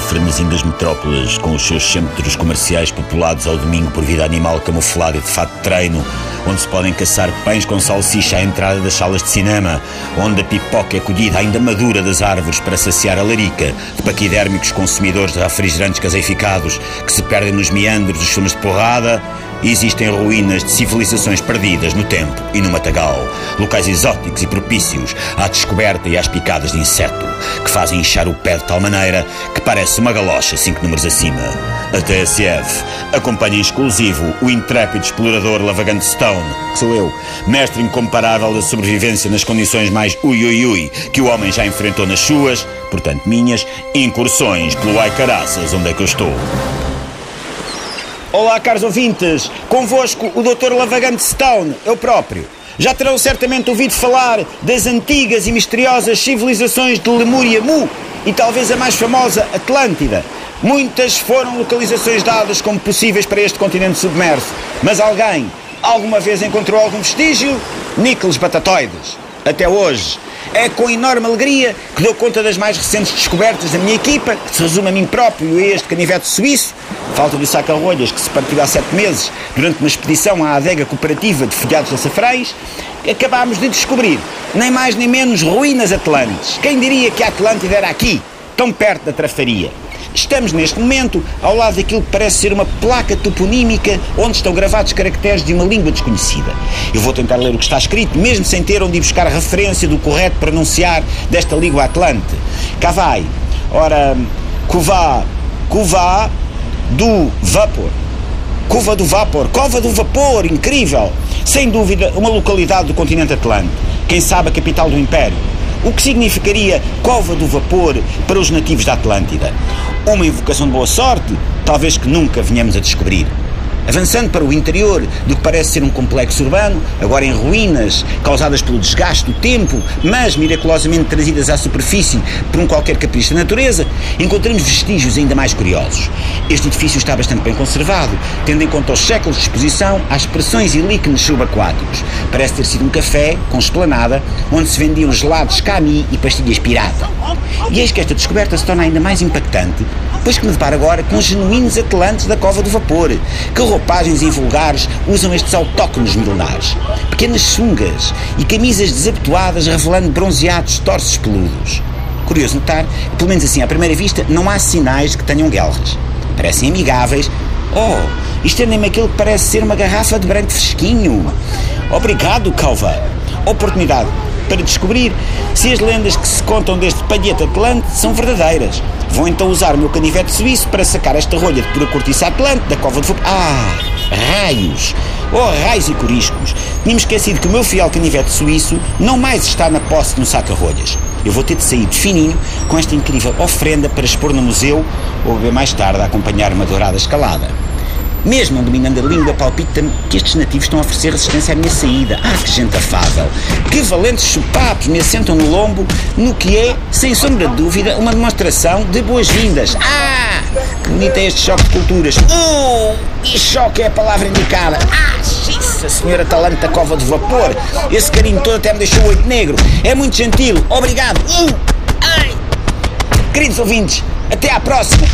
do frenesim das metrópoles, com os seus centros comerciais populados ao domingo por vida animal camuflada e de fato treino, onde se podem caçar pães com salsicha à entrada das salas de cinema, onde a pipoca é colhida ainda madura das árvores para saciar a larica de paquidérmicos consumidores de refrigerantes caseificados que se perdem nos meandros dos filmes de porrada, existem ruínas de civilizações perdidas no tempo e no matagal, locais exóticos e propícios à descoberta e às picadas de inseto, que fazem inchar o pé de tal maneira que parece uma galocha cinco números acima. A TSF acompanha em exclusivo o intrépido explorador Lavagante Stone, que sou eu, mestre incomparável da sobrevivência nas condições mais ui ui ui que o homem já enfrentou nas suas, portanto minhas, incursões pelo Caraças, onde é que eu estou. Olá, caros ouvintes. Convosco o Dr. Lavagante Stone, eu próprio. Já terão certamente ouvido falar das antigas e misteriosas civilizações de Lemúria Mu e talvez a mais famosa Atlântida. Muitas foram localizações dadas como possíveis para este continente submerso, mas alguém alguma vez encontrou algum vestígio? Níqueles batatoides. Até hoje, é com enorme alegria que dou conta das mais recentes descobertas da minha equipa, que se resume a mim próprio e a este canivete suíço, falta do saca-rolhas que se partiu há sete meses durante uma expedição à adega cooperativa de folhados açafrães, acabámos de descobrir, nem mais nem menos, ruínas atlantes. Quem diria que a Atlântida era aqui, tão perto da trafaria? Estamos neste momento ao lado daquilo que parece ser uma placa toponímica onde estão gravados caracteres de uma língua desconhecida. Eu vou tentar ler o que está escrito, mesmo sem ter onde ir buscar referência do correto pronunciar desta língua atlante. Cá vai. Ora, Cová, Cová do Vapor. Cova do Vapor, Cova do Vapor, incrível! Sem dúvida, uma localidade do continente Atlântico. Quem sabe a capital do Império o que significaria cova do vapor para os nativos da Atlântida. Uma invocação de boa sorte, talvez que nunca venhamos a descobrir. Avançando para o interior do que parece ser um complexo urbano, agora em ruínas, causadas pelo desgaste do tempo, mas miraculosamente trazidas à superfície por um qualquer capricho da natureza, encontramos vestígios ainda mais curiosos. Este edifício está bastante bem conservado, tendo em conta os séculos de exposição às pressões e líquenes subaquáticos. Parece ter sido um café com esplanada, onde se vendiam gelados cami e pastilhas pirata. E eis que esta descoberta se torna ainda mais impactante, pois que me deparo agora com os genuínos atlantes da Cova do Vapor, que roupagens invulgares usam estes autóctonos milenares. Pequenas sungas e camisas desabotoadas revelando bronzeados torsos peludos. Curioso notar, pelo menos assim à primeira vista, não há sinais que tenham guelras. Parecem amigáveis. Oh, estendem-me aquilo que parece ser uma garrafa de branco fresquinho. Obrigado, Calva. Oportunidade para descobrir se as lendas que se contam deste palhete atlante são verdadeiras. Vou então usar o meu canivete suíço para sacar esta rolha de pura cortiça atlante da cova de fogo. Ah, raios! Oh, raios e coriscos! Tínhamos esquecido que o meu fiel canivete suíço não mais está na posse de um saca-rolhas. Eu vou ter de sair de fininho com esta incrível ofrenda para expor no museu ou beber mais tarde a acompanhar uma dourada escalada. Mesmo dominando a língua, palpita-me que estes nativos estão a oferecer resistência à minha saída. Ah, que gente afável! Que valentes chupapos me assentam no lombo, no que é, sem sombra de dúvida, uma demonstração de boas-vindas. Ah! Que bonito é este choque de culturas. Uh! E choque é a palavra indicada. Ah, xiça, senhora talante da cova de vapor. Esse carinho todo até me deixou oito negro. É muito gentil. Obrigado. Uh! Ai! Queridos ouvintes, até à próxima.